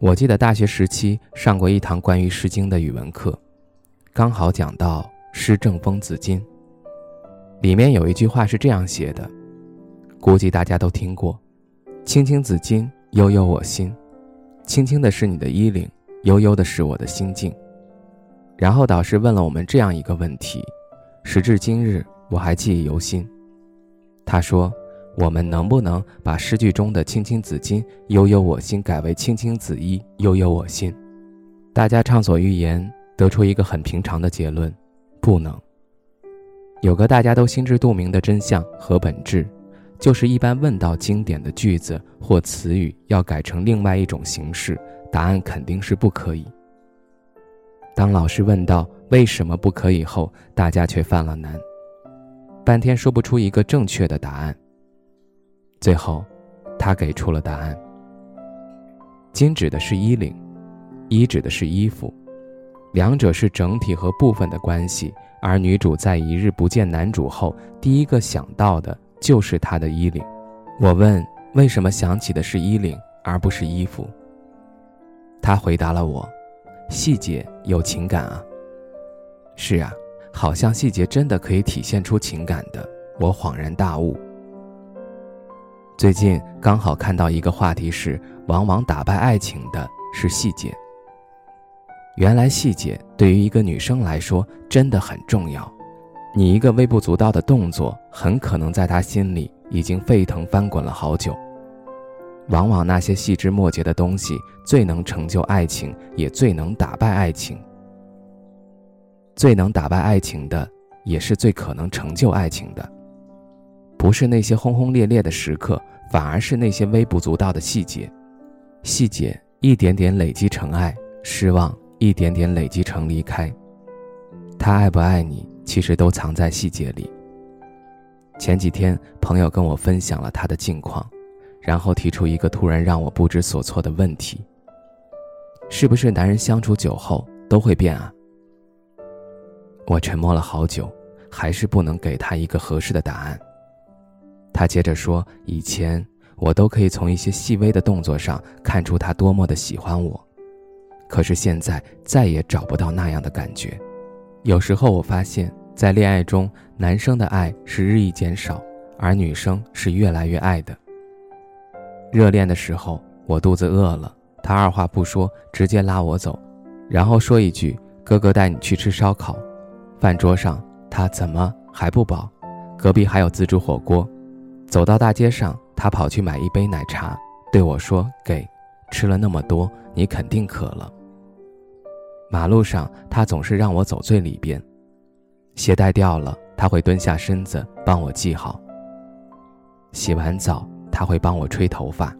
我记得大学时期上过一堂关于《诗经》的语文课，刚好讲到“诗正风子衿”。里面有一句话是这样写的，估计大家都听过：“青青子衿，悠悠我心。”轻轻的是你的衣领，悠悠的是我的心境。然后导师问了我们这样一个问题，时至今日我还记忆犹新。他说。我们能不能把诗句中的“青青子衿，悠悠我心”改为“青青子衣，悠悠我心”？大家畅所欲言，得出一个很平常的结论：不能。有个大家都心知肚明的真相和本质，就是一般问到经典的句子或词语要改成另外一种形式，答案肯定是不可以。当老师问到为什么不可以后，大家却犯了难，半天说不出一个正确的答案。最后，他给出了答案。金指的是衣领，衣指的是衣服，两者是整体和部分的关系。而女主在一日不见男主后，第一个想到的就是他的衣领。我问为什么想起的是衣领而不是衣服？他回答了我：细节有情感啊。是啊，好像细节真的可以体现出情感的。我恍然大悟。最近刚好看到一个话题是，往往打败爱情的是细节。原来细节对于一个女生来说真的很重要，你一个微不足道的动作，很可能在她心里已经沸腾翻滚了好久。往往那些细枝末节的东西，最能成就爱情，也最能打败爱情。最能打败爱情的，也是最可能成就爱情的。不是那些轰轰烈烈的时刻。反而是那些微不足道的细节，细节一点点累积成爱，失望一点点累积成离开。他爱不爱你，其实都藏在细节里。前几天，朋友跟我分享了他的近况，然后提出一个突然让我不知所措的问题：是不是男人相处久后都会变啊？我沉默了好久，还是不能给他一个合适的答案。他接着说：“以前我都可以从一些细微的动作上看出他多么的喜欢我，可是现在再也找不到那样的感觉。有时候我发现，在恋爱中，男生的爱是日益减少，而女生是越来越爱的。热恋的时候，我肚子饿了，他二话不说直接拉我走，然后说一句：‘哥哥带你去吃烧烤。’饭桌上，他怎么还不饱？隔壁还有自助火锅。”走到大街上，他跑去买一杯奶茶，对我说：“给，吃了那么多，你肯定渴了。”马路上，他总是让我走最里边，鞋带掉了，他会蹲下身子帮我系好。洗完澡，他会帮我吹头发。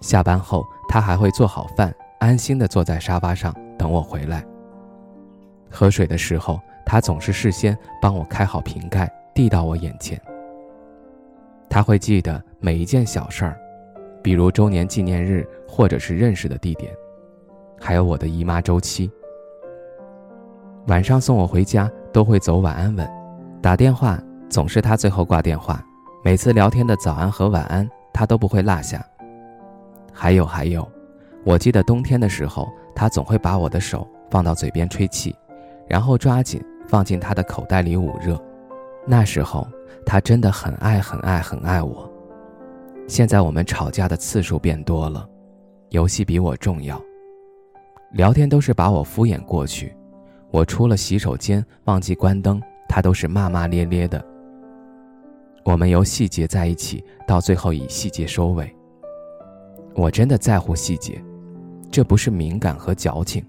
下班后，他还会做好饭，安心的坐在沙发上等我回来。喝水的时候，他总是事先帮我开好瓶盖，递到我眼前。他会记得每一件小事儿，比如周年纪念日，或者是认识的地点，还有我的姨妈周期。晚上送我回家都会走晚安吻，打电话总是他最后挂电话，每次聊天的早安和晚安他都不会落下。还有还有，我记得冬天的时候，他总会把我的手放到嘴边吹气，然后抓紧放进他的口袋里捂热，那时候。他真的很爱很爱很爱我。现在我们吵架的次数变多了，游戏比我重要，聊天都是把我敷衍过去。我出了洗手间忘记关灯，他都是骂骂咧咧的。我们由细节在一起，到最后以细节收尾。我真的在乎细节，这不是敏感和矫情，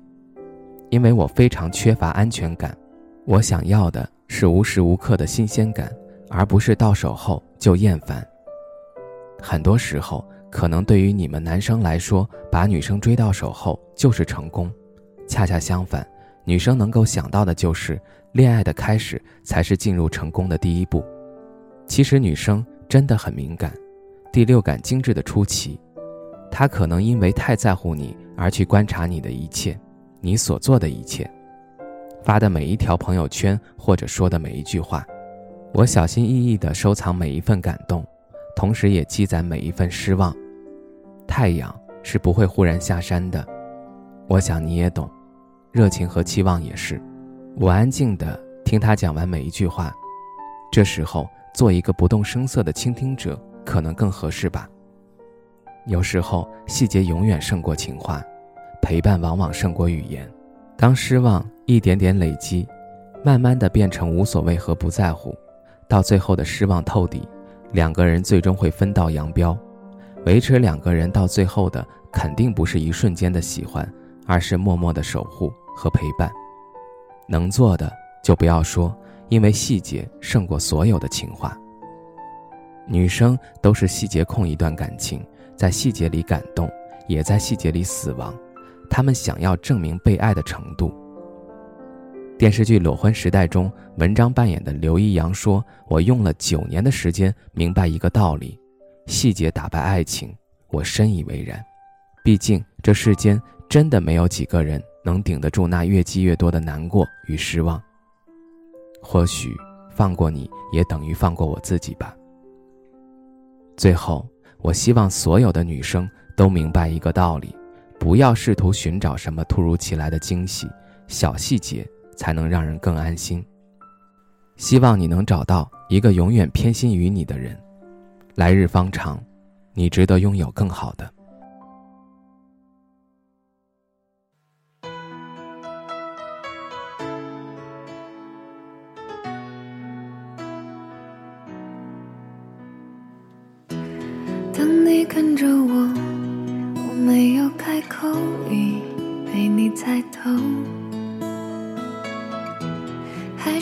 因为我非常缺乏安全感。我想要的是无时无刻的新鲜感。而不是到手后就厌烦。很多时候，可能对于你们男生来说，把女生追到手后就是成功，恰恰相反，女生能够想到的就是，恋爱的开始才是进入成功的第一步。其实女生真的很敏感，第六感精致的出奇，她可能因为太在乎你而去观察你的一切，你所做的一切，发的每一条朋友圈或者说的每一句话。我小心翼翼地收藏每一份感动，同时也积攒每一份失望。太阳是不会忽然下山的，我想你也懂。热情和期望也是。我安静地听他讲完每一句话，这时候做一个不动声色的倾听者可能更合适吧。有时候细节永远胜过情话，陪伴往往胜过语言。当失望一点点累积，慢慢的变成无所谓和不在乎。到最后的失望透底，两个人最终会分道扬镳。维持两个人到最后的，肯定不是一瞬间的喜欢，而是默默的守护和陪伴。能做的就不要说，因为细节胜过所有的情话。女生都是细节控，一段感情在细节里感动，也在细节里死亡。她们想要证明被爱的程度。电视剧《裸婚时代》中，文章扮演的刘一阳说：“我用了九年的时间明白一个道理，细节打败爱情，我深以为然。毕竟这世间真的没有几个人能顶得住那越积越多的难过与失望。或许放过你也等于放过我自己吧。最后，我希望所有的女生都明白一个道理：不要试图寻找什么突如其来的惊喜，小细节。”才能让人更安心。希望你能找到一个永远偏心于你的人。来日方长，你值得拥有更好的。当你看着我，我没有开口，已被你猜透。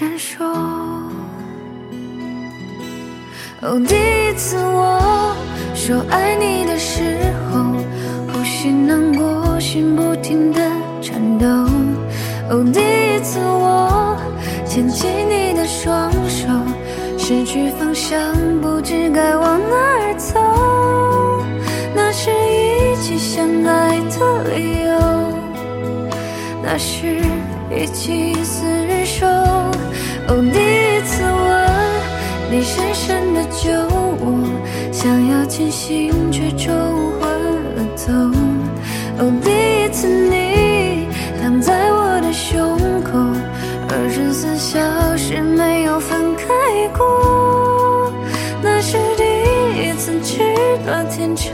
闪烁。哦，第一次我说爱你的时候，呼吸难过，心不停的颤抖。哦，第一次我牵起你的双手，失去方向，不知该往哪儿走。那是一起相爱的理由，那是一起厮手。哦，第一次吻，你深深的酒窝，想要清醒却冲昏了头。哦，第一次你躺在我的胸口，二十四小时没有分开过，那是第一次知道天长。